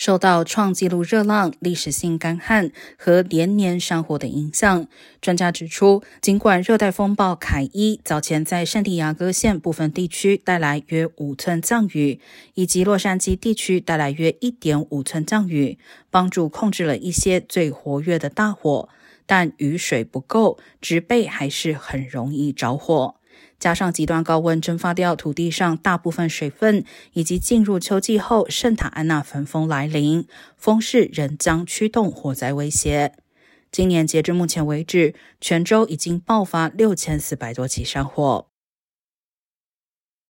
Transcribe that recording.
受到创纪录热浪、历史性干旱和连年山火的影响，专家指出，尽管热带风暴凯伊早前在圣地亚哥县部分地区带来约五寸降雨，以及洛杉矶地区带来约一点五寸降雨，帮助控制了一些最活跃的大火，但雨水不够，植被还是很容易着火。加上极端高温蒸发掉土地上大部分水分，以及进入秋季后圣塔安娜焚风来临，风势仍将驱动火灾威胁。今年截至目前为止，泉州已经爆发六千四百多起山火。